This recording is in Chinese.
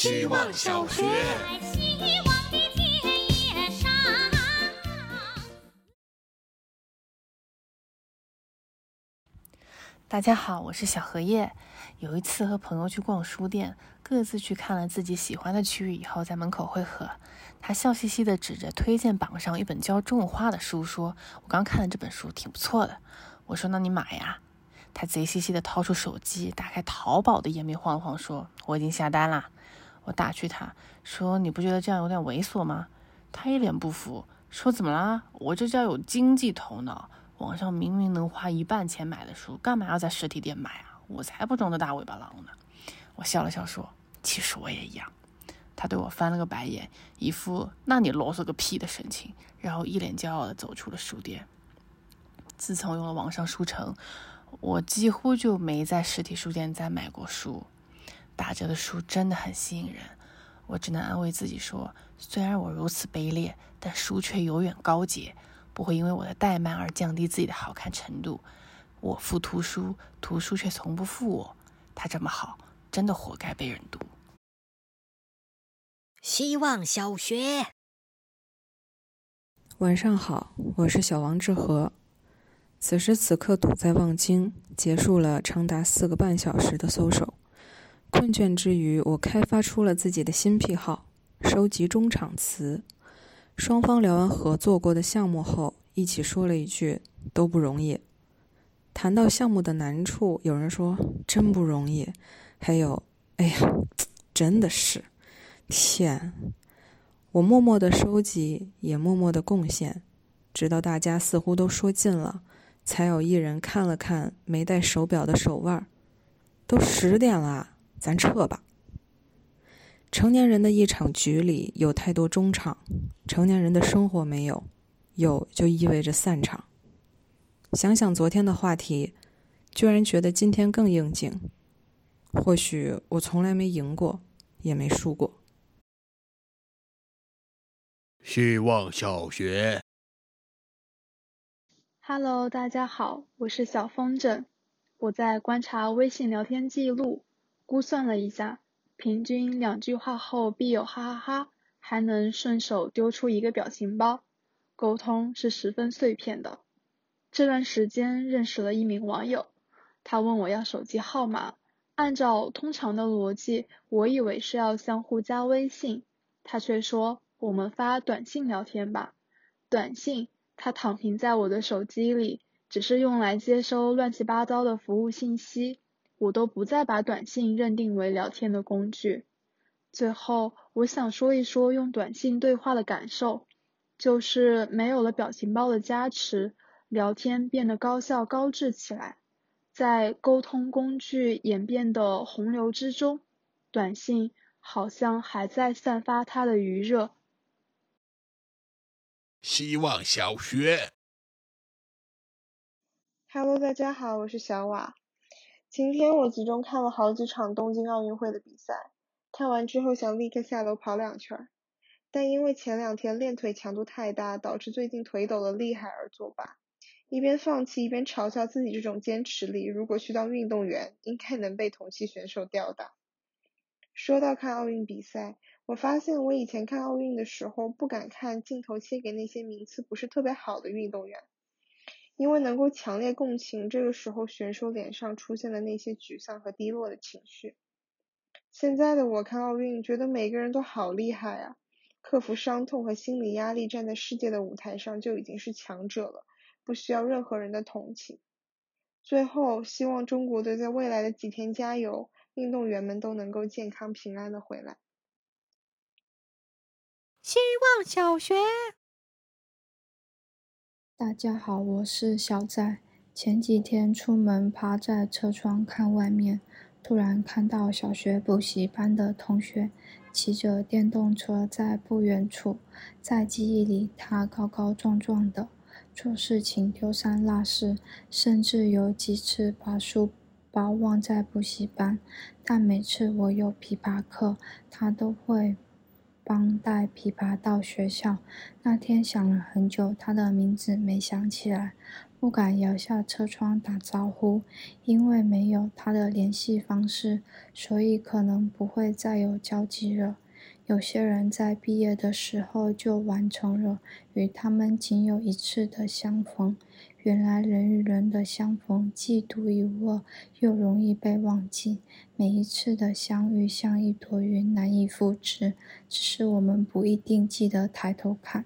希望小学。大家好，我是小荷叶。有一次和朋友去逛书店，各自去看了自己喜欢的区域以后，在门口汇合。他笑嘻嘻地指着推荐榜上一本教中文话的书，说：“我刚看了这本书，挺不错的。”我说：“那你买呀。”他贼兮兮地掏出手机，打开淘宝的页面晃了晃，说：“我已经下单了。”我打趣他说：“你不觉得这样有点猥琐吗？”他一脸不服，说：“怎么啦？我这叫有经济头脑。”网上明明能花一半钱买的书，干嘛要在实体店买啊？我才不装的大尾巴狼呢！我笑了笑说：“其实我也一样。”他对我翻了个白眼，一副“那你啰嗦个屁”的神情，然后一脸骄傲地走出了书店。自从用了网上书城，我几乎就没在实体书店再买过书。打折的书真的很吸引人，我只能安慰自己说：虽然我如此卑劣，但书却永远高洁。不会因为我的怠慢而降低自己的好看程度。我付图书，图书却从不负我。他这么好，真的活该被人读。希望小学，晚上好，我是小王志和。此时此刻堵在望京，结束了长达四个半小时的搜手。困倦之余，我开发出了自己的新癖好——收集中场词。双方聊完合作过的项目后，一起说了一句：“都不容易。”谈到项目的难处，有人说：“真不容易。”还有：“哎呀，真的是，天！”我默默的收集，也默默的贡献，直到大家似乎都说尽了，才有一人看了看没戴手表的手腕儿，都十点了，咱撤吧。成年人的一场局里有太多中场，成年人的生活没有，有就意味着散场。想想昨天的话题，居然觉得今天更应景。或许我从来没赢过，也没输过。希望小学，Hello，大家好，我是小风筝。我在观察微信聊天记录，估算了一下。平均两句话后必有哈哈哈，还能顺手丢出一个表情包，沟通是十分碎片的。这段时间认识了一名网友，他问我要手机号码，按照通常的逻辑，我以为是要相互加微信，他却说我们发短信聊天吧。短信，它躺平在我的手机里，只是用来接收乱七八糟的服务信息。我都不再把短信认定为聊天的工具。最后，我想说一说用短信对话的感受，就是没有了表情包的加持，聊天变得高效高质起来。在沟通工具演变的洪流之中，短信好像还在散发它的余热。希望小学，Hello，大家好，我是小瓦。今天我集中看了好几场东京奥运会的比赛，看完之后想立刻下楼跑两圈，但因为前两天练腿强度太大，导致最近腿抖得厉害而作罢。一边放弃一边嘲笑自己这种坚持力，如果去当运动员，应该能被同期选手吊打。说到看奥运比赛，我发现我以前看奥运的时候不敢看镜头切给那些名次不是特别好的运动员。因为能够强烈共情这个时候选手脸上出现的那些沮丧和低落的情绪。现在的我看奥运，觉得每个人都好厉害啊！克服伤痛和心理压力，站在世界的舞台上就已经是强者了，不需要任何人的同情。最后，希望中国队在未来的几天加油，运动员们都能够健康平安的回来。希望小学。大家好，我是小仔。前几天出门，趴在车窗看外面，突然看到小学补习班的同学骑着电动车在不远处。在记忆里，他高高壮壮的，做事情丢三落四，甚至有几次把书包忘在补习班。但每次我有琵琶课，他都会。帮带琵琶到学校。那天想了很久，他的名字没想起来，不敢摇下车窗打招呼，因为没有他的联系方式，所以可能不会再有交集了。有些人在毕业的时候就完成了与他们仅有一次的相逢。原来人与人的相逢既独一无二，又容易被忘记。每一次的相遇像一朵云，难以复制，只是我们不一定记得抬头看。